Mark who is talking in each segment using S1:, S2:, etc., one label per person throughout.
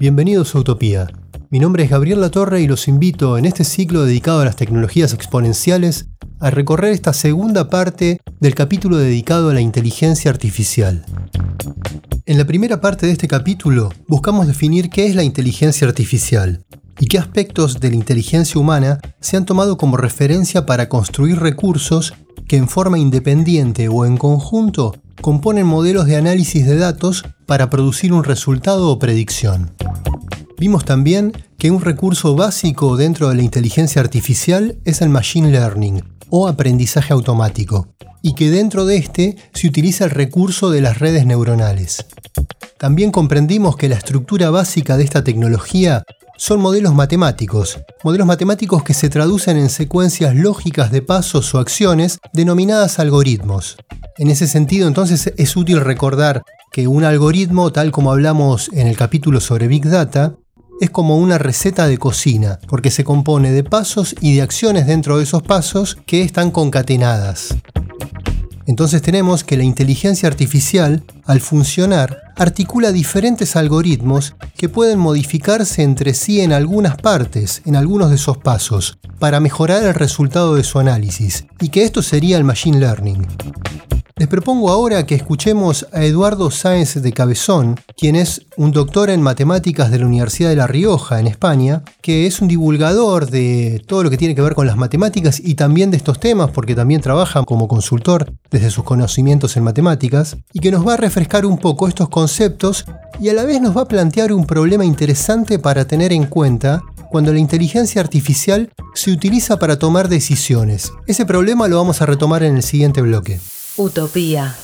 S1: Bienvenidos a Utopía. Mi nombre es Gabriel Latorre y los invito en este ciclo dedicado a las tecnologías exponenciales a recorrer esta segunda parte del capítulo dedicado a la inteligencia artificial. En la primera parte de este capítulo buscamos definir qué es la inteligencia artificial y qué aspectos de la inteligencia humana se han tomado como referencia para construir recursos que en forma independiente o en conjunto componen modelos de análisis de datos para producir un resultado o predicción. Vimos también que un recurso básico dentro de la inteligencia artificial es el machine learning o aprendizaje automático, y que dentro de este se utiliza el recurso de las redes neuronales. También comprendimos que la estructura básica de esta tecnología son modelos matemáticos, modelos matemáticos que se traducen en secuencias lógicas de pasos o acciones denominadas algoritmos. En ese sentido, entonces, es útil recordar que un algoritmo, tal como hablamos en el capítulo sobre Big Data, es como una receta de cocina, porque se compone de pasos y de acciones dentro de esos pasos que están concatenadas. Entonces tenemos que la inteligencia artificial, al funcionar, articula diferentes algoritmos que pueden modificarse entre sí en algunas partes, en algunos de esos pasos, para mejorar el resultado de su análisis, y que esto sería el Machine Learning. Les propongo ahora que escuchemos a Eduardo Sáenz de Cabezón, quien es un doctor en matemáticas de la Universidad de La Rioja, en España, que es un divulgador de todo lo que tiene que ver con las matemáticas y también de estos temas, porque también trabaja como consultor desde sus conocimientos en matemáticas, y que nos va a refrescar un poco estos conceptos y a la vez nos va a plantear un problema interesante para tener en cuenta cuando la inteligencia artificial se utiliza para tomar decisiones. Ese problema lo vamos a retomar en el siguiente bloque.
S2: Utopía.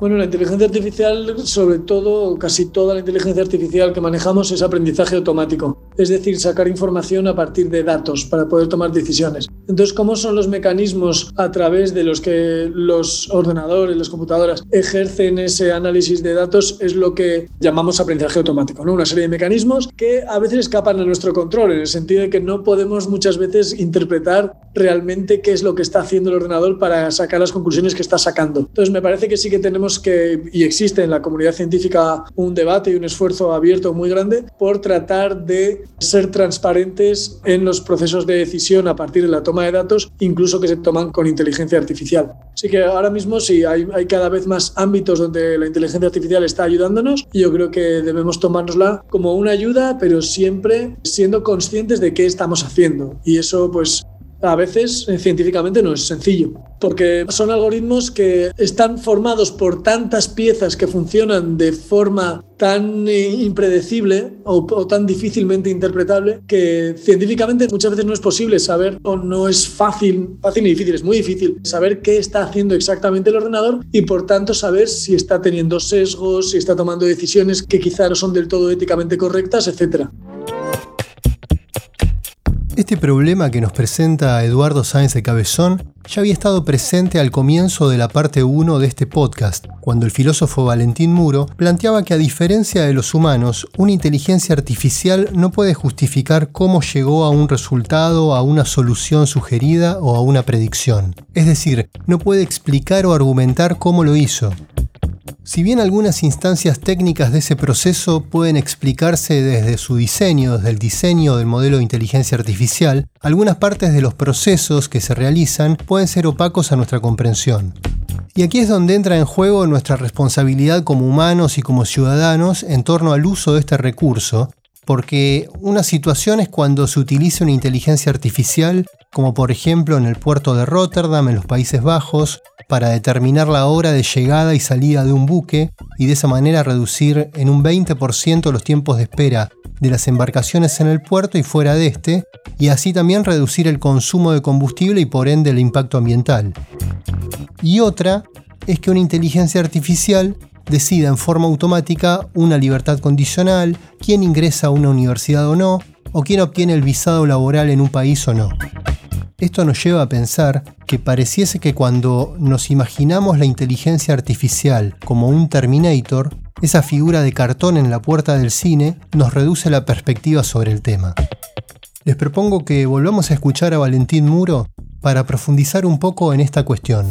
S3: Bueno, la inteligencia artificial, sobre todo, casi toda la inteligencia artificial que manejamos es aprendizaje automático, es decir, sacar información a partir de datos para poder tomar decisiones. Entonces, ¿cómo son los mecanismos a través de los que los ordenadores, las computadoras ejercen ese análisis de datos? Es lo que llamamos aprendizaje automático, ¿no? Una serie de mecanismos que a veces escapan a nuestro control, en el sentido de que no podemos muchas veces interpretar realmente qué es lo que está haciendo el ordenador para sacar las conclusiones que está sacando. Entonces, me parece que sí que tenemos que, y existe en la comunidad científica un debate y un esfuerzo abierto muy grande por tratar de ser transparentes en los procesos de decisión a partir de la toma de datos, incluso que se toman con inteligencia artificial. Así que ahora mismo sí, hay, cada vez más ámbitos donde la inteligencia artificial está ayudándonos y yo creo que debemos tomárnosla como una ayuda, pero siempre siendo conscientes de qué estamos haciendo. Y eso pues a veces eh, científicamente no es sencillo, porque son algoritmos que están formados por tantas piezas que funcionan de forma tan eh, impredecible o, tan difícilmente interpretable que científicamente muchas veces no es posible saber o no es fácil, fácil y difícil, es muy difícil saber qué está haciendo exactamente el ordenador y por tanto saber si está teniendo sesgos, si está tomando decisiones que quizá no son del todo éticamente correctas, etcétera.
S1: Este problema que nos presenta Eduardo Sáenz de Cabezón ya había estado presente al comienzo de la parte 1 de este podcast, cuando el filósofo Valentín Muro planteaba que a diferencia de los humanos, una inteligencia artificial no puede justificar cómo llegó a un resultado, a una solución sugerida o a una predicción. Es decir, no puede explicar o argumentar cómo lo hizo. Si bien algunas instancias técnicas de ese proceso pueden explicarse desde su diseño, desde el diseño del modelo de inteligencia artificial, algunas partes de los procesos que se realizan pueden ser opacos a nuestra comprensión. Y aquí es donde entra en juego nuestra responsabilidad como humanos y como ciudadanos en torno al uso de este recurso, porque una situación es cuando se utiliza una inteligencia artificial, como por ejemplo en el puerto de Rotterdam, en los Países Bajos, para determinar la hora de llegada y salida de un buque y de esa manera reducir en un 20% los tiempos de espera de las embarcaciones en el puerto y fuera de este, y así también reducir el consumo de combustible y por ende el impacto ambiental. Y otra es que una inteligencia artificial decida en forma automática una libertad condicional, quién ingresa a una universidad o no, o quién obtiene el visado laboral en un país o no. Esto nos lleva a pensar que pareciese que cuando nos imaginamos la inteligencia artificial como un Terminator, esa figura de cartón en la puerta del cine nos reduce la perspectiva sobre el tema. Les propongo que volvamos a escuchar a Valentín Muro para profundizar un poco en esta cuestión.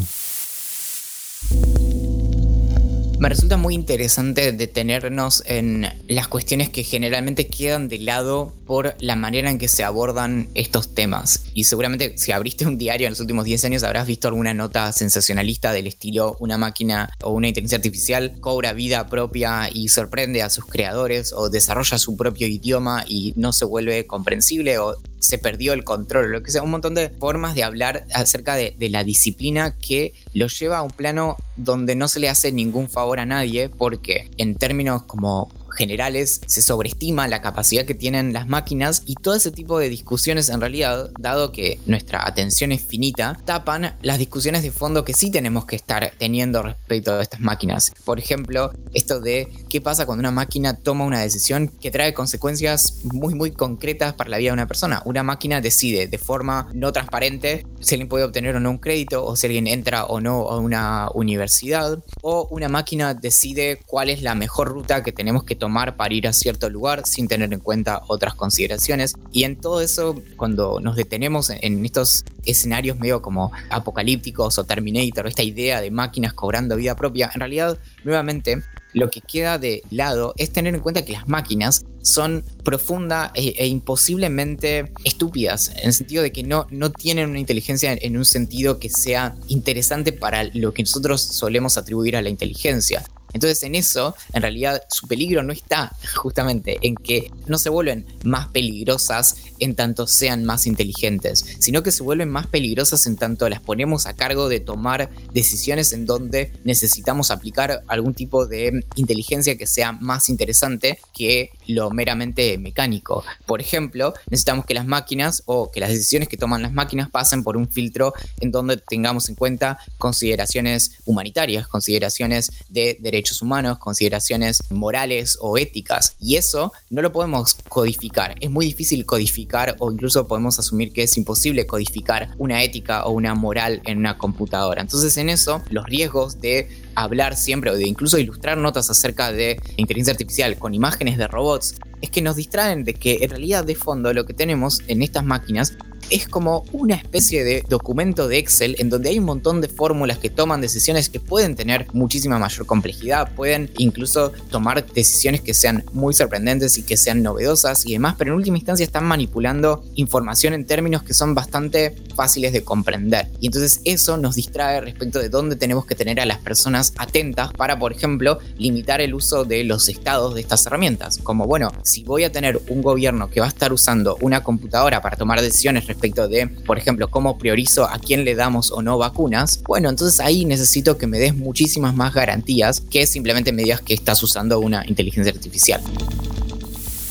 S4: Me resulta muy interesante detenernos en las cuestiones que generalmente quedan de lado por la manera en que se abordan estos temas. Y seguramente si abriste un diario en los últimos 10 años habrás visto alguna nota sensacionalista del estilo una máquina o una inteligencia artificial cobra vida propia y sorprende a sus creadores o desarrolla su propio idioma y no se vuelve comprensible o se perdió el control, lo que sea, un montón de formas de hablar acerca de, de la disciplina que lo lleva a un plano donde no se le hace ningún favor a nadie porque en términos como generales se sobreestima la capacidad que tienen las máquinas y todo ese tipo de discusiones en realidad, dado que nuestra atención es finita, tapan las discusiones de fondo que sí tenemos que estar teniendo respecto a estas máquinas. Por ejemplo, esto de qué pasa cuando una máquina toma una decisión que trae consecuencias muy muy concretas para la vida de una persona. Una máquina decide de forma no transparente si alguien puede obtener o no un crédito o si alguien entra o no a una universidad o una máquina decide cuál es la mejor ruta que tenemos que tomar para ir a cierto lugar sin tener en cuenta otras consideraciones. Y en todo eso, cuando nos detenemos en estos escenarios medio como apocalípticos o Terminator, esta idea de máquinas cobrando vida propia, en realidad, nuevamente, lo que queda de lado es tener en cuenta que las máquinas son profunda e, e, imposiblemente estúpidas, en el sentido de que no, no tienen una inteligencia en un sentido que sea interesante para lo que nosotros solemos atribuir a la inteligencia. Entonces en eso, en realidad, su peligro no está justamente en que no se vuelven más peligrosas en tanto sean más inteligentes, sino que se vuelven más peligrosas en tanto las ponemos a cargo de tomar decisiones en donde necesitamos aplicar algún tipo de inteligencia que sea más interesante que lo meramente mecánico. Por ejemplo, necesitamos que las máquinas o que las decisiones que toman las máquinas pasen por un filtro en donde tengamos en cuenta consideraciones humanitarias, consideraciones de derechos humanos, consideraciones morales o éticas. Y eso no lo podemos codificar. Es muy difícil codificar o incluso podemos asumir que es imposible codificar una ética o una moral en una computadora. Entonces en eso los riesgos de hablar siempre o de incluso ilustrar notas acerca de inteligencia artificial con imágenes de robots es que nos distraen de que en realidad de fondo lo que tenemos en estas máquinas es como una especie de documento de Excel en donde hay un montón de fórmulas que toman decisiones que pueden tener muchísima mayor complejidad, pueden incluso tomar decisiones que sean muy sorprendentes y que sean novedosas y demás, pero en última instancia están manipulando información en términos que son bastante fáciles de comprender. Y entonces eso nos distrae respecto de dónde tenemos que tener a las personas atentas para, por ejemplo, limitar el uso de los estados de estas herramientas. Como, bueno, si voy a tener un gobierno que va a estar usando una computadora para tomar decisiones respecto de, por ejemplo, cómo priorizo a quién le damos o no vacunas, bueno, entonces ahí necesito que me des muchísimas más garantías que simplemente me digas que estás usando una inteligencia artificial.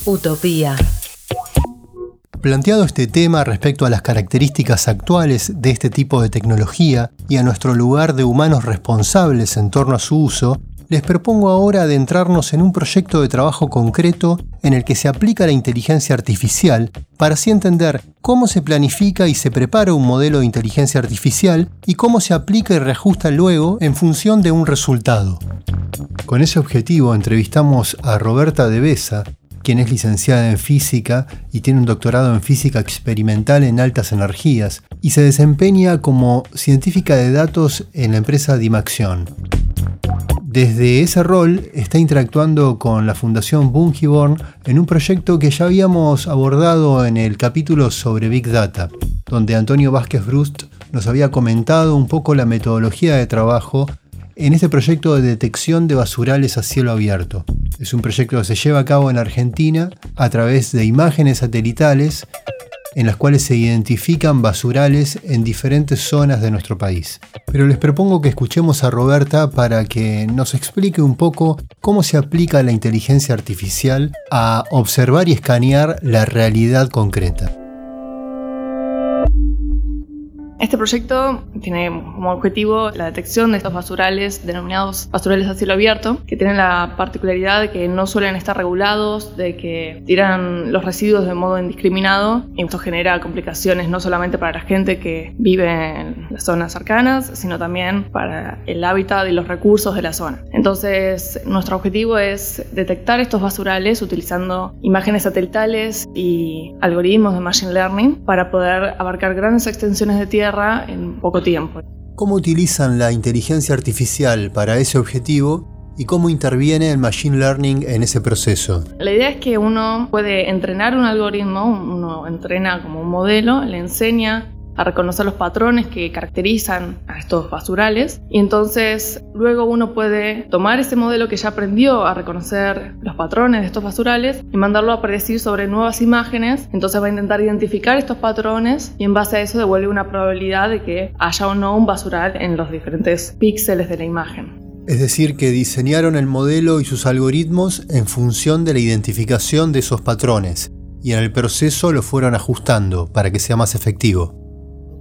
S2: Utopía.
S1: Planteado este tema respecto a las características actuales de este tipo de tecnología y a nuestro lugar de humanos responsables en torno a su uso, les propongo ahora adentrarnos en un proyecto de trabajo concreto en el que se aplica la inteligencia artificial para así entender cómo se planifica y se prepara un modelo de inteligencia artificial y cómo se aplica y reajusta luego en función de un resultado. Con ese objetivo entrevistamos a Roberta De Besa, quien es licenciada en física y tiene un doctorado en física experimental en altas energías, y se desempeña como científica de datos en la empresa Dimaxion. Desde ese rol está interactuando con la Fundación Bungiborn en un proyecto que ya habíamos abordado en el capítulo sobre Big Data, donde Antonio Vázquez Brust nos había comentado un poco la metodología de trabajo en este proyecto de detección de basurales a cielo abierto. Es un proyecto que se lleva a cabo en Argentina a través de imágenes satelitales en las cuales se identifican basurales en diferentes zonas de nuestro país. Pero les propongo que escuchemos a Roberta para que nos explique un poco cómo se aplica la inteligencia artificial a observar y escanear la realidad concreta.
S5: Este proyecto tiene como objetivo la detección de estos basurales denominados basurales a cielo abierto, que tienen la particularidad de que no suelen estar regulados, de que tiran los residuos de modo indiscriminado y esto genera complicaciones no solamente para la gente que vive en las zonas cercanas, sino también para el hábitat y los recursos de la zona. Entonces, nuestro objetivo es detectar estos basurales utilizando imágenes satelitales y algoritmos de machine learning para poder abarcar grandes extensiones de tierra en poco tiempo.
S1: ¿Cómo utilizan la inteligencia artificial para ese objetivo y cómo interviene el Machine Learning en ese proceso?
S5: La idea es que uno puede entrenar un algoritmo, uno entrena como un modelo, le enseña a reconocer los patrones que caracterizan a estos basurales y entonces luego uno puede tomar ese modelo que ya aprendió a reconocer los patrones de estos basurales y mandarlo a predecir sobre nuevas imágenes, entonces va a intentar identificar estos patrones y en base a eso devuelve una probabilidad de que haya o no un basural en los diferentes píxeles de la imagen.
S1: Es decir, que diseñaron el modelo y sus algoritmos en función de la identificación de esos patrones y en el proceso lo fueron ajustando para que sea más efectivo.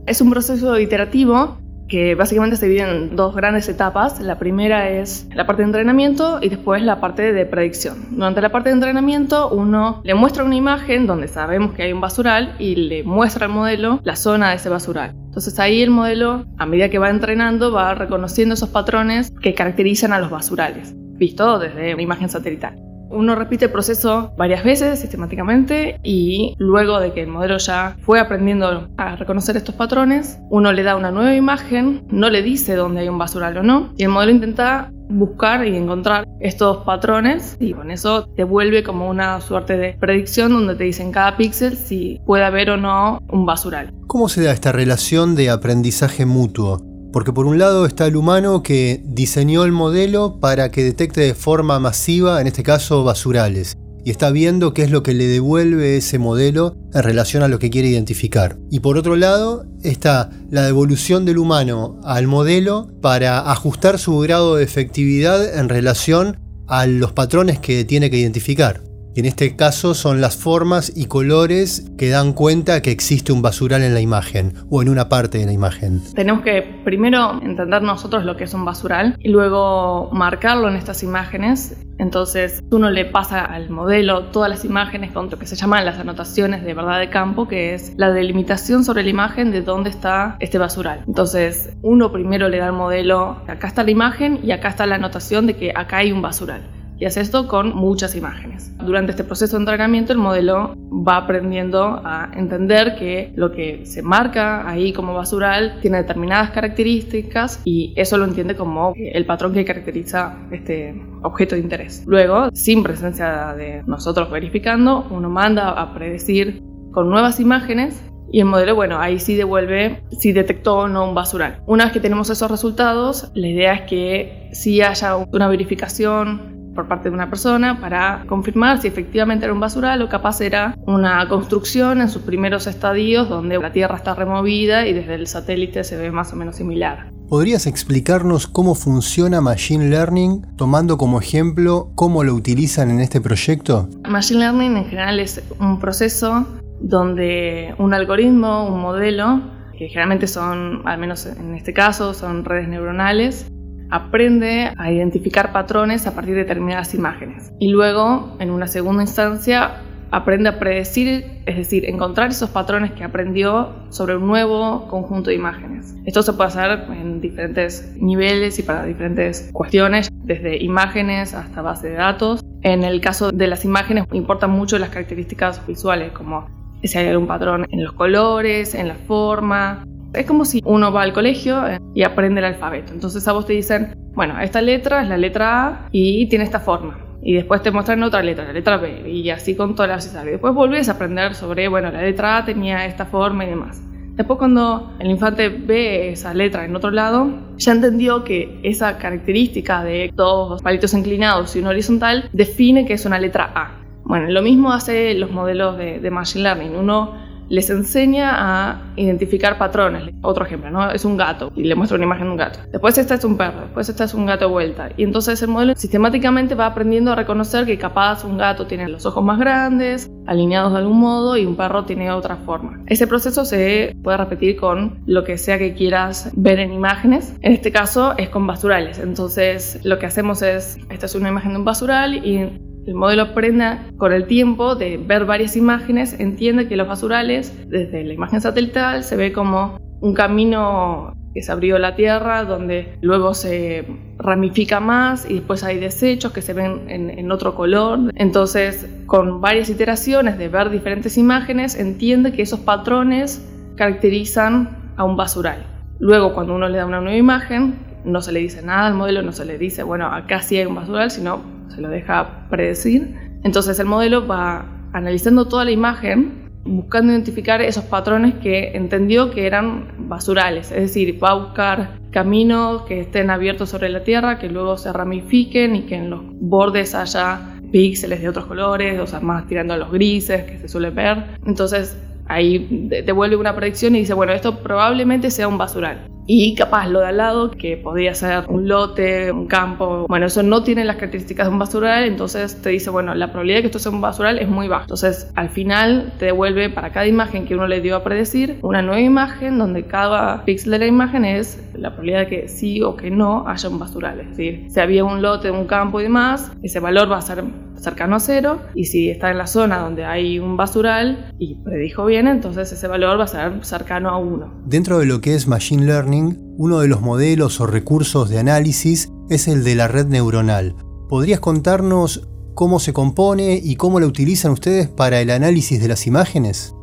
S5: Es un proceso iterativo que básicamente se divide en dos grandes etapas. La primera es la parte de entrenamiento y después la parte de predicción. Durante la parte de entrenamiento uno le muestra una imagen donde sabemos que hay un basural y le muestra al modelo la zona de ese basural. Entonces ahí el modelo, a medida que va entrenando, va reconociendo esos patrones que caracterizan a los basurales, visto desde una imagen satelital. Uno repite el proceso varias veces sistemáticamente y luego de que el modelo ya fue aprendiendo a reconocer estos patrones, uno le da una nueva imagen, no le dice dónde hay un basural o no, y el modelo intenta buscar y encontrar estos patrones y con eso te vuelve como una suerte de predicción donde te dicen cada píxel si puede haber o no un basural.
S1: ¿Cómo se da esta relación de aprendizaje mutuo? Porque por un lado está el humano que diseñó el modelo para que detecte de forma masiva, en este caso, basurales. Y está viendo qué es lo que le devuelve ese modelo en relación a lo que quiere identificar. Y por otro lado está la devolución del humano al modelo para ajustar su grado de efectividad en relación a los patrones que tiene que identificar. En este caso son las formas y colores que dan cuenta que existe un basural en la imagen o en una parte de la imagen.
S5: Tenemos que primero entender nosotros lo que es un basural y luego marcarlo en estas imágenes. Entonces uno le pasa al modelo todas las imágenes con lo que se llaman las anotaciones de verdad de campo, que es la delimitación sobre la imagen de dónde está este basural. Entonces uno primero le da al modelo, acá está la imagen y acá está la anotación de que acá hay un basural y hace esto con muchas imágenes. Durante este proceso de entrenamiento el modelo va aprendiendo a entender que lo que se marca ahí como basural tiene determinadas características y eso lo entiende como el patrón que caracteriza este objeto de interés. Luego, sin presencia de nosotros verificando, uno manda a predecir con nuevas imágenes y el modelo, bueno, ahí sí devuelve si detectó o no un basural. Una vez que tenemos esos resultados, la idea es que si haya una verificación por parte de una persona para confirmar si efectivamente era un basural o capaz era una construcción en sus primeros estadios donde la Tierra está removida y desde el satélite se ve más o menos similar.
S1: ¿Podrías explicarnos cómo funciona Machine Learning, tomando como ejemplo cómo lo utilizan en este proyecto?
S5: Machine Learning en general es un proceso donde un algoritmo, un modelo, que generalmente son, al menos en este caso, son redes neuronales, aprende a identificar patrones a partir de determinadas imágenes. Y luego, en una segunda instancia, aprende a predecir, es decir, encontrar esos patrones que aprendió sobre un nuevo conjunto de imágenes. Esto se puede hacer en diferentes niveles y para diferentes cuestiones, desde imágenes hasta base de datos. En el caso de las imágenes importan mucho las características visuales, como si hay algún patrón en los colores, en la forma, es como si uno va al colegio eh, y aprende el alfabeto. Entonces a vos te dicen, bueno, esta letra es la letra A y tiene esta forma. Y después te muestran otra letra, la letra B, y así con todas las Y después volvés a aprender sobre, bueno, la letra A tenía esta forma y demás. Después cuando el infante ve esa letra en otro lado, ya entendió que esa característica de dos palitos inclinados y un horizontal define que es una letra A. Bueno, lo mismo hace los modelos de, de Machine Learning. Uno les enseña a identificar patrones. Otro ejemplo, ¿no? Es un gato y le muestra una imagen de un gato. Después esta es un perro, después esta es un gato vuelta. Y entonces el modelo sistemáticamente va aprendiendo a reconocer que capaz un gato tiene los ojos más grandes, alineados de algún modo, y un perro tiene otra forma. Ese proceso se puede repetir con lo que sea que quieras ver en imágenes. En este caso es con basurales. Entonces lo que hacemos es, esta es una imagen de un basural y el modelo aprende con el tiempo de ver varias imágenes, entiende que los basurales, desde la imagen satelital, se ve como un camino que se abrió la tierra, donde luego se ramifica más y después hay desechos que se ven en, otro color. Entonces, con varias iteraciones de ver diferentes imágenes, entiende que esos patrones caracterizan a un basural. Luego, cuando uno le da una nueva imagen, no se le dice nada al modelo, no se le dice, bueno, acá sí hay un basural, sino se lo deja predecir. Entonces el modelo va analizando toda la imagen, buscando identificar esos patrones que entendió que eran basurales, es decir, va a buscar caminos que estén abiertos sobre la Tierra, que luego se ramifiquen y que en los bordes haya píxeles de otros colores, o sea, más tirando a los grises que se suele ver. Entonces ahí devuelve una predicción y dice, bueno, esto probablemente sea un basural y capaz lo de al lado, que podría ser un lote, un campo, bueno, eso no tiene las características de un basural, entonces te dice, bueno, la probabilidad de que esto sea un basural es muy baja. Entonces, al final te devuelve para cada imagen que uno le dio a predecir una nueva imagen donde cada píxel de la imagen es la probabilidad de que sí o que no haya un basural. Es decir, si había un lote, un campo y demás, ese valor va a ser cercano a cero y si está en la zona donde hay un basural y predijo bien, entonces ese valor va a ser cercano a 1.
S1: Dentro de lo que es Machine Learning, uno de los modelos o recursos de análisis es el de la red neuronal. ¿Podrías contarnos cómo se compone y cómo la utilizan ustedes para el análisis de las imágenes?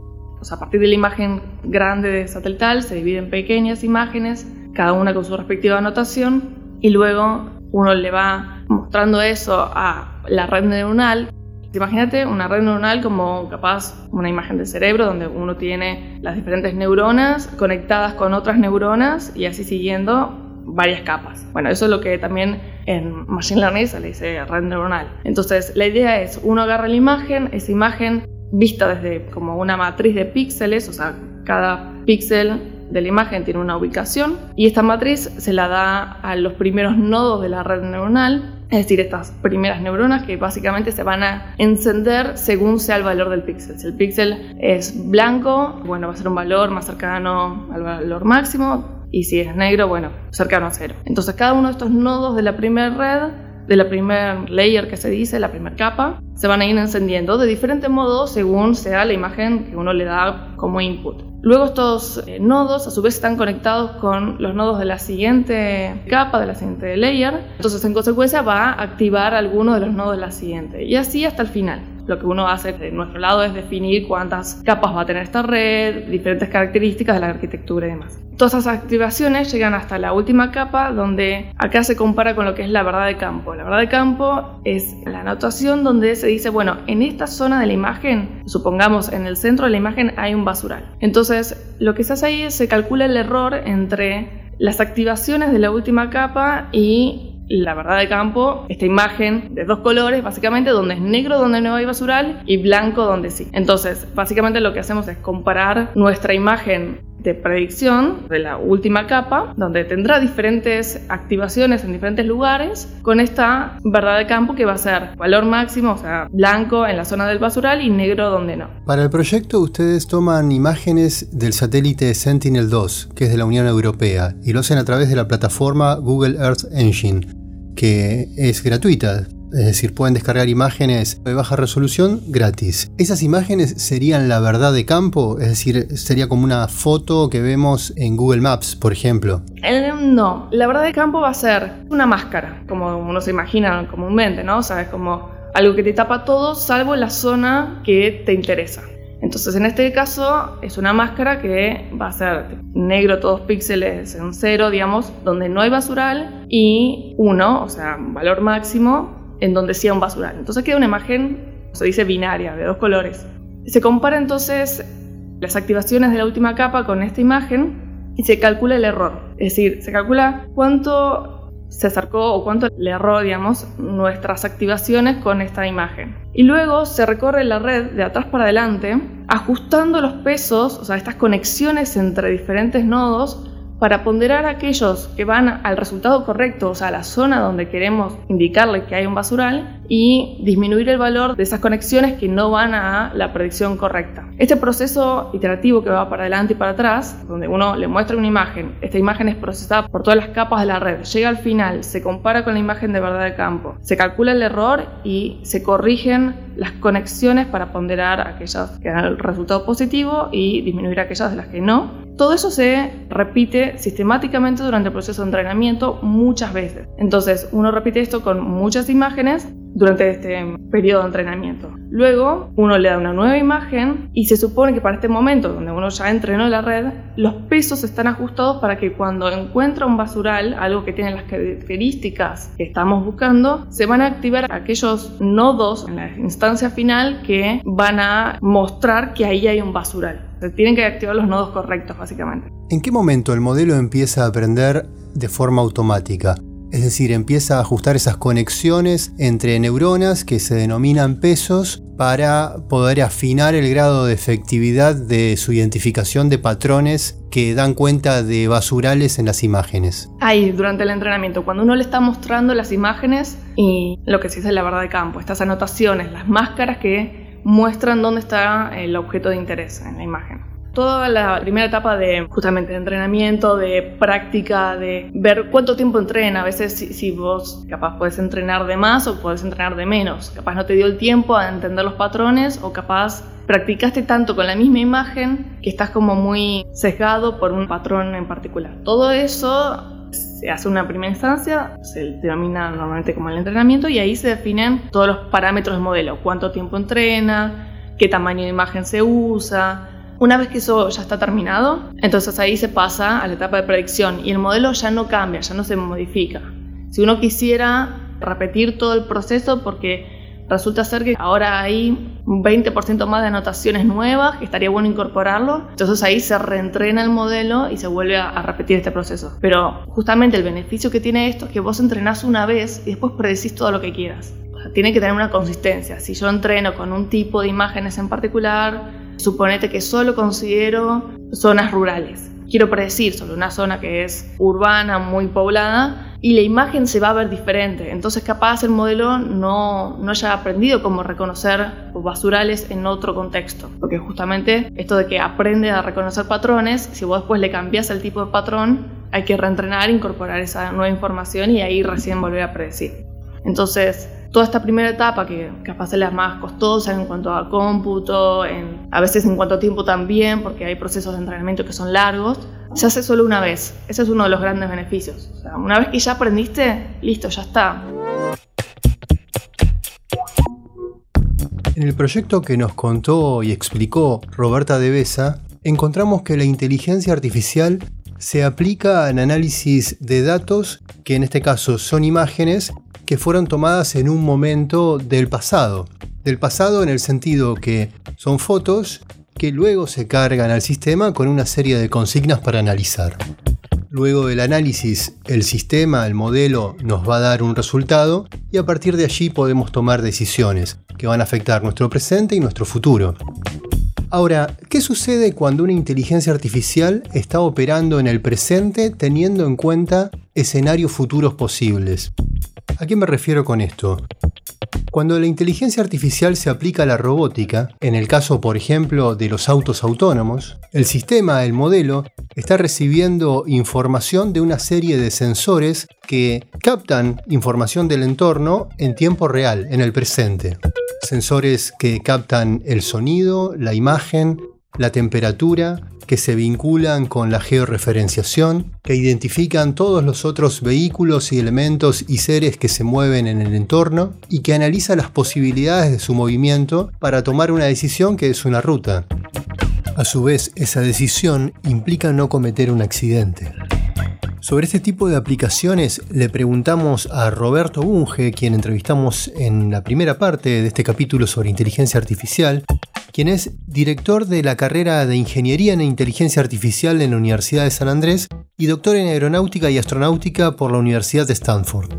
S5: a partir de la imagen grande de satelital se divide en pequeñas imágenes, cada una con su respectiva anotación, y luego uno le va mostrando eso a la red neuronal. Imagínate una red neuronal como capaz una imagen del cerebro donde uno tiene las diferentes neuronas conectadas con otras neuronas y así siguiendo varias capas. Bueno, eso es lo que también en Machine Learning se le dice red neuronal. Entonces, la idea es, uno agarra la imagen, esa imagen vista desde como una matriz de píxeles, o sea, cada píxel de la imagen tiene una ubicación y esta matriz se la da a los primeros nodos de la red neuronal es decir, estas primeras neuronas que básicamente se van a encender según sea el valor del píxel. Si el píxel es blanco, bueno, va a ser un valor más cercano al valor máximo. Y si es negro, bueno, cercano a cero. Entonces cada uno de estos nodos de la primera red de la primer layer que se dice, la primera capa, se van a ir encendiendo de diferente modo según sea la imagen que uno le da como input. Luego estos eh, nodos a su vez están conectados con los nodos de la siguiente capa, de la siguiente layer. Entonces en consecuencia va a activar alguno de los nodos de la siguiente. Y así hasta el final. Lo que uno hace de nuestro lado es definir cuántas capas va a tener esta red, diferentes características de la arquitectura y demás. Todas esas activaciones llegan hasta la última capa donde acá se compara con lo que es la verdad de campo. La verdad de campo es la anotación donde se dice, bueno, en esta zona de la imagen, supongamos en el centro de la imagen hay un basural. Entonces, lo que se hace ahí es se calcula el error entre las activaciones de la última capa y la verdad de campo, esta imagen de dos colores, básicamente donde es negro donde no hay basural y blanco donde sí. Entonces, básicamente lo que hacemos es comparar nuestra imagen de predicción de la última capa, donde tendrá diferentes activaciones en diferentes lugares, con esta verdad de campo que va a ser valor máximo, o sea, blanco en la zona del basural y negro donde no.
S1: Para el proyecto ustedes toman imágenes del satélite Sentinel-2, que es de la Unión Europea, y lo hacen a través de la plataforma Google Earth Engine que es gratuita. Es decir, pueden descargar imágenes de baja resolución gratis. ¿Esas imágenes serían la verdad de campo? Es decir, sería como una foto que vemos en Google Maps, por ejemplo.
S5: No, la verdad de campo va a ser una máscara, como uno se imagina comúnmente, ¿no? O sea, es como algo que te tapa todo salvo la zona que te interesa. Entonces en este caso es una máscara que va a ser negro todos píxeles en cero, digamos, donde no hay basural y uno, o sea, valor máximo en donde sí hay un basural. Entonces queda una imagen, se dice binaria, de dos colores. Se compara entonces las activaciones de la última capa con esta imagen y se calcula el error. Es decir, se calcula cuánto se acercó o cuánto le erró, digamos, nuestras activaciones con esta imagen. Y luego se recorre la red de atrás para adelante, ajustando los pesos, o sea, estas conexiones entre diferentes nodos para ponderar aquellos que van al resultado correcto, o sea, a la zona donde queremos indicarle que hay un basural, y disminuir el valor de esas conexiones que no van a la predicción correcta. Este proceso iterativo que va para adelante y para atrás, donde uno le muestra una imagen, esta imagen es procesada por todas las capas de la red, llega al final, se compara con la imagen de verdad de campo, se calcula el error y se corrigen las conexiones para ponderar aquellas que dan el resultado positivo y disminuir aquellas de las que no. Todo eso se repite sistemáticamente durante el proceso de entrenamiento muchas veces. Entonces, uno repite esto con muchas imágenes durante este periodo de entrenamiento. Luego, uno le da una nueva imagen y se supone que para este momento, donde uno ya entrenó la red, los pesos están ajustados para que cuando encuentra un basural, algo que tiene las características que estamos buscando, se van a activar aquellos nodos en la instancia final que van a mostrar que ahí hay un basural. Se tienen que activar los nodos correctos, básicamente.
S1: ¿En qué momento el modelo empieza a aprender de forma automática? Es decir, empieza a ajustar esas conexiones entre neuronas que se denominan pesos para poder afinar el grado de efectividad de su identificación de patrones que dan cuenta de basurales en las imágenes.
S5: Ahí, durante el entrenamiento, cuando uno le está mostrando las imágenes y lo que se dice la verdad de campo, estas anotaciones, las máscaras que muestran dónde está el objeto de interés en la imagen. Toda la primera etapa de justamente de entrenamiento, de práctica, de ver cuánto tiempo entrena. A veces si, vos capaz puedes entrenar de más o puedes entrenar de menos. Capaz no te dio el tiempo a entender los patrones o capaz practicaste tanto con la misma imagen que estás como muy sesgado por un patrón en particular. Todo eso se hace una primera instancia, se denomina normalmente como el entrenamiento y ahí se definen todos los parámetros del modelo, cuánto tiempo entrena, qué tamaño de imagen se usa. Una vez que eso ya está terminado, entonces ahí se pasa a la etapa de predicción y el modelo ya no cambia, ya no se modifica. Si uno quisiera repetir todo el proceso porque Resulta ser que ahora hay un 20% más de anotaciones nuevas, que estaría bueno incorporarlo. Entonces ahí se reentrena el modelo y se vuelve a, repetir este proceso. Pero justamente el beneficio que tiene esto es que vos entrenás una vez y después predecís todo lo que quieras. tiene que tener una consistencia. Si yo entreno con un tipo de imágenes en particular, suponete que solo considero zonas rurales. Quiero predecir sobre una zona que es urbana, muy poblada, y la imagen se va a ver diferente. Entonces capaz el modelo no, no haya aprendido cómo reconocer basurales en otro contexto. Porque justamente esto de que aprende a reconocer patrones, si vos después le cambias el tipo de patrón, hay que reentrenar, incorporar esa nueva información y ahí recién volver a predecir. Entonces, toda esta primera etapa, que capaz es la más costosa en cuanto a cómputo, a veces en cuanto a tiempo también, porque hay procesos de entrenamiento que son largos, se hace solo una vez. Ese es uno de los grandes beneficios. O sea, una vez que ya aprendiste, listo, ya está.
S1: En el proyecto que nos contó y explicó Roberta de Besa, encontramos que la inteligencia artificial se aplica en análisis de datos, que en este caso son imágenes, que fueron tomadas en un momento del pasado. Del pasado en el sentido que son fotos que luego se cargan al sistema con una serie de consignas para analizar. Luego del análisis, el sistema, el modelo, nos va a dar un resultado y a partir de allí podemos tomar decisiones que van a afectar nuestro presente y nuestro futuro. Ahora, ¿qué sucede cuando una inteligencia artificial está operando en el presente teniendo en cuenta escenarios futuros posibles? ¿A qué me refiero con esto? Cuando la inteligencia artificial se aplica a la robótica, en el caso por ejemplo de los autos autónomos, el sistema, el modelo, está recibiendo información de una serie de sensores que captan información del entorno en tiempo real, en el presente. Sensores que captan el sonido, la imagen, la temperatura, que se vinculan con la georreferenciación, que identifican todos los otros vehículos y elementos y seres que se mueven en el entorno y que analiza las posibilidades de su movimiento para tomar una decisión que es una ruta. A su vez, esa decisión implica no cometer un accidente. Sobre este tipo de aplicaciones le preguntamos a Roberto Bunge, quien entrevistamos en la primera parte de este capítulo sobre inteligencia artificial, quien es director de la carrera de Ingeniería en Inteligencia Artificial en la Universidad de San Andrés y doctor en aeronáutica y astronáutica por la Universidad de Stanford.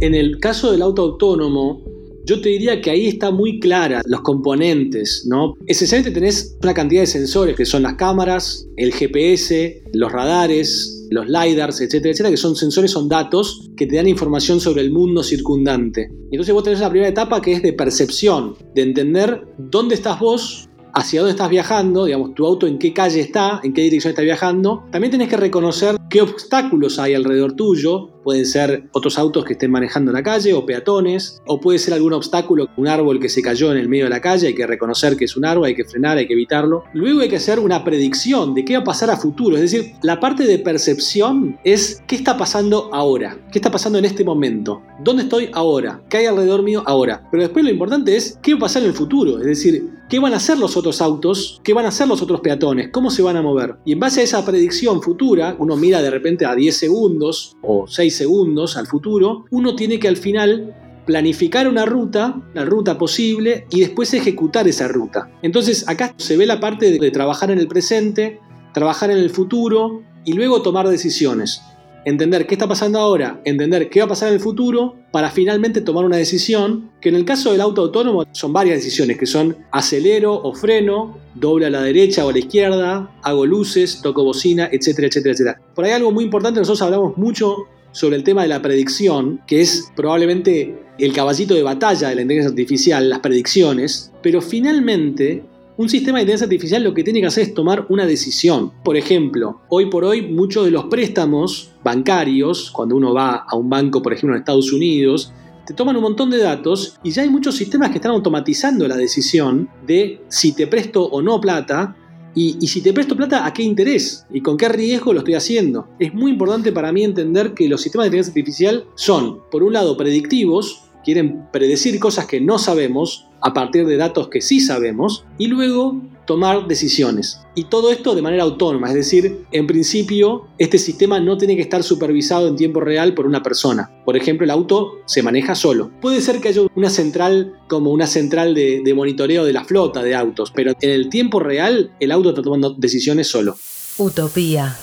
S6: En el caso del auto autónomo, yo te diría que ahí está muy clara los componentes, ¿no? Esencialmente tenés una cantidad de sensores que son las cámaras, el GPS, los radares, los LiDARs, etcétera, etcétera, que son sensores, son datos que te dan información sobre el mundo circundante. Y entonces vos tenés la primera etapa que es de percepción, de entender dónde estás vos hacia dónde estás viajando, digamos, tu auto en qué calle está, en qué dirección está viajando. También tenés que reconocer qué obstáculos hay alrededor tuyo. Pueden ser otros autos que estén manejando la calle o peatones, o puede ser algún obstáculo, un árbol que se cayó en el medio de la calle, hay que reconocer que es un árbol, hay que frenar, hay que evitarlo. Luego hay que hacer una predicción de qué va a pasar a futuro, es decir, la parte de percepción es qué está pasando ahora, qué está pasando en este momento, dónde estoy ahora, qué hay alrededor mío ahora. Pero después lo importante es qué va a pasar en el futuro, es decir, qué van a hacer los otros autos, qué van a hacer los otros peatones, cómo se van a mover. Y en base a esa predicción futura, uno mira de repente a 10 segundos o 6 segundos al futuro, uno tiene que al final planificar una ruta, la ruta posible, y después ejecutar esa ruta. Entonces acá se ve la parte de, trabajar en el presente, trabajar en el futuro y luego tomar decisiones entender qué está pasando ahora, entender qué va a pasar en el futuro, para finalmente tomar una decisión, que en el caso del auto autónomo son varias decisiones, que son acelero o freno, doble a la derecha o a la izquierda, hago luces, toco bocina, etcétera, etcétera, etcétera. Por ahí algo muy importante, nosotros hablamos mucho sobre el tema de la predicción, que es probablemente el caballito de batalla de la inteligencia artificial, las predicciones, pero finalmente un sistema de inteligencia artificial lo que tiene que hacer es tomar una decisión. Por ejemplo, hoy por hoy muchos de los préstamos bancarios, cuando uno va a un banco, por ejemplo, en Estados Unidos, te toman un montón de datos y ya hay muchos sistemas que están automatizando la decisión de si te presto o no plata y, si te presto plata, ¿a qué interés? ¿Y con qué riesgo lo estoy haciendo? Es muy importante para mí entender que los sistemas de inteligencia artificial son, por un lado, predictivos, quieren predecir cosas que no sabemos a partir de datos que sí sabemos y luego tomar decisiones. Y todo esto de manera autónoma, es decir, en principio este sistema no tiene que estar supervisado en tiempo real por una persona. Por ejemplo, el auto se maneja solo. Puede ser que haya una central como una central de, monitoreo de la flota de autos, pero en el tiempo real el auto está tomando decisiones solo.
S2: Utopía.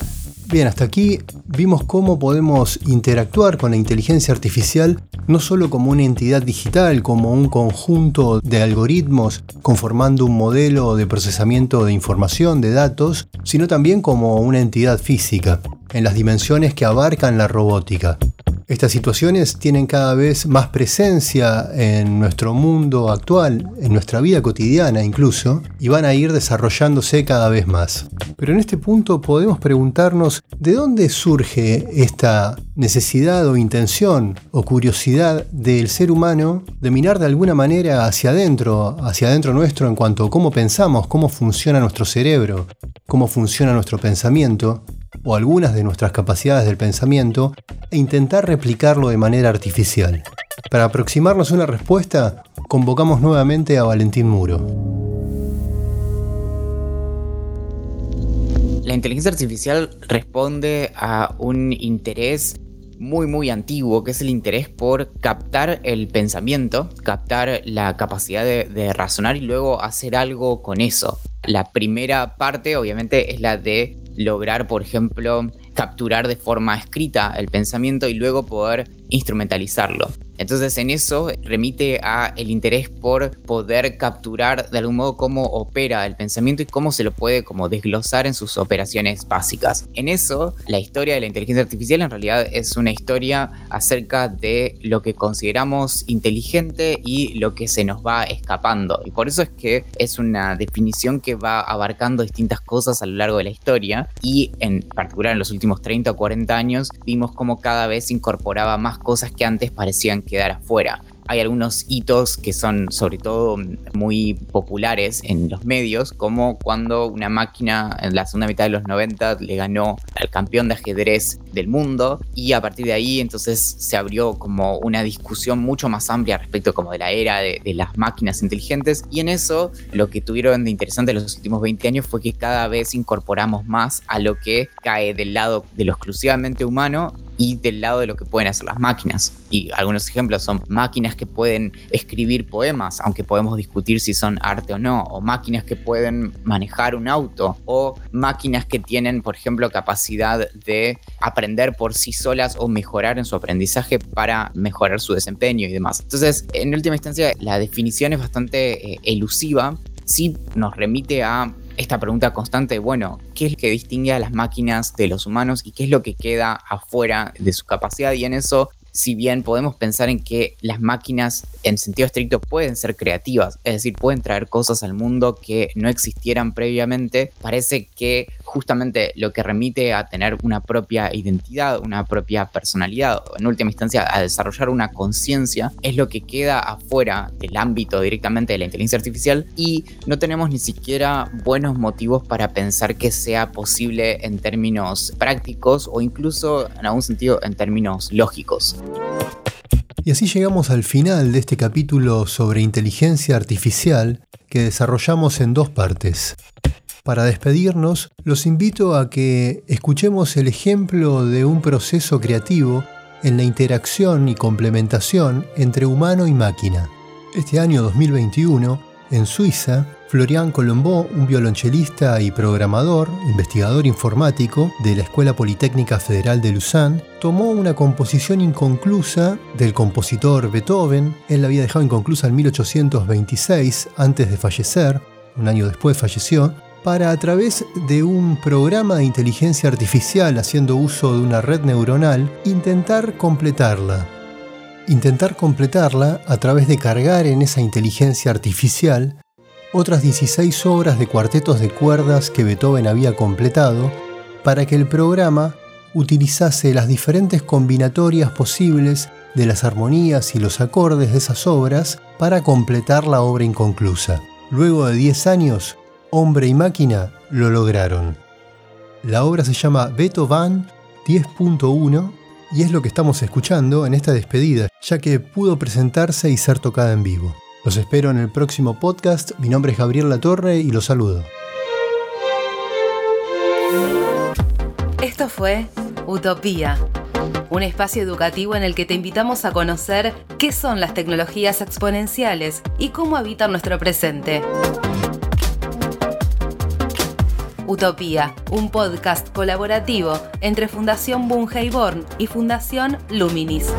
S1: Bien, hasta aquí vimos cómo podemos interactuar con la inteligencia artificial no solo como una entidad digital, como un conjunto de algoritmos conformando un modelo de procesamiento de información, de datos, sino también como una entidad física, en las dimensiones que abarcan la robótica. Estas situaciones tienen cada vez más presencia en nuestro mundo actual, en nuestra vida cotidiana incluso, y van a ir desarrollándose cada vez más. Pero en este punto podemos preguntarnos de dónde surge esta necesidad o intención o curiosidad del ser humano de mirar de alguna manera hacia adentro, hacia adentro nuestro en cuanto a cómo pensamos, cómo funciona nuestro cerebro, cómo funciona nuestro pensamiento, o algunas de nuestras capacidades del pensamiento e intentar replicarlo de manera artificial. Para aproximarnos a una respuesta, convocamos nuevamente a Valentín Muro.
S4: La inteligencia artificial responde a un interés muy muy antiguo, que es el interés por captar el pensamiento, captar la capacidad de, de, razonar y luego hacer algo con eso. La primera parte obviamente es la de lograr, por ejemplo, capturar de forma escrita el pensamiento y luego poder instrumentalizarlo. Entonces en eso remite a el interés por poder capturar de algún modo cómo opera el pensamiento y cómo se lo puede como desglosar en sus operaciones básicas. En eso, la historia de la inteligencia artificial en realidad es una historia acerca de lo que consideramos inteligente y lo que se nos va escapando. Y por eso es que es una definición que va abarcando distintas cosas a lo largo de la historia y en particular en los últimos 30 o 40 años vimos cómo cada vez incorporaba más cosas que antes parecían quedar afuera. Hay algunos hitos que son sobre todo muy populares en los medios, como cuando una máquina en la segunda mitad de los 90 le ganó al campeón de ajedrez del mundo y a partir de ahí entonces se abrió como una discusión mucho más amplia respecto como de la era de, de las máquinas inteligentes y en eso lo que tuvieron de interesante los últimos 20 años fue que cada vez incorporamos más a lo que cae del lado de lo exclusivamente humano y del lado de lo que pueden hacer las máquinas. Y algunos ejemplos son máquinas que pueden escribir poemas, aunque podemos discutir si son arte o no, o máquinas que pueden manejar un auto, o máquinas que tienen, por ejemplo, capacidad de aprender por sí solas o mejorar en su aprendizaje para mejorar su desempeño y demás. Entonces, en última instancia, la definición es bastante eh, elusiva, sí nos remite a esta pregunta constante, bueno, ¿qué es lo que distingue a las máquinas de los humanos y qué es lo que queda afuera de su capacidad? Y en eso si bien podemos pensar en que las máquinas en sentido estricto pueden ser creativas, es decir, pueden traer cosas al mundo que no existieran previamente, parece que justamente lo que remite a tener una propia identidad, una propia personalidad, o en última instancia a desarrollar una conciencia, es lo que queda afuera del ámbito directamente de la inteligencia artificial y no tenemos ni siquiera buenos motivos para pensar que sea posible en términos prácticos o incluso en algún sentido en términos lógicos.
S1: Y así llegamos al final de este capítulo sobre inteligencia artificial que desarrollamos en dos partes. Para despedirnos, los invito a que escuchemos el ejemplo de un proceso creativo en la interacción y complementación entre humano y máquina. Este año 2021, en Suiza, Florian Colombo, un violonchelista y programador, investigador informático de la Escuela Politécnica Federal de Lausanne, tomó una composición inconclusa del compositor Beethoven. Él la había dejado inconclusa en 1826, antes de fallecer, un año después falleció, para a través de un programa de inteligencia artificial haciendo uso de una red neuronal, intentar completarla. Intentar completarla a través de cargar en esa inteligencia artificial otras 16 obras de cuartetos de cuerdas que Beethoven había completado para que el programa utilizase las diferentes combinatorias posibles de las armonías y los acordes de esas obras para completar la obra inconclusa. Luego de 10 años, hombre y máquina lo lograron. La obra se llama Beethoven 10.1 y es lo que estamos escuchando en esta despedida, ya que pudo presentarse y ser tocada en vivo. Los espero en el próximo podcast. Mi nombre es Gabriel Latorre y los saludo.
S2: Esto fue Utopía, un espacio educativo en el que te invitamos a conocer qué son las tecnologías exponenciales y cómo habitan nuestro presente. Utopía, un podcast colaborativo entre Fundación Born y Fundación Luminis.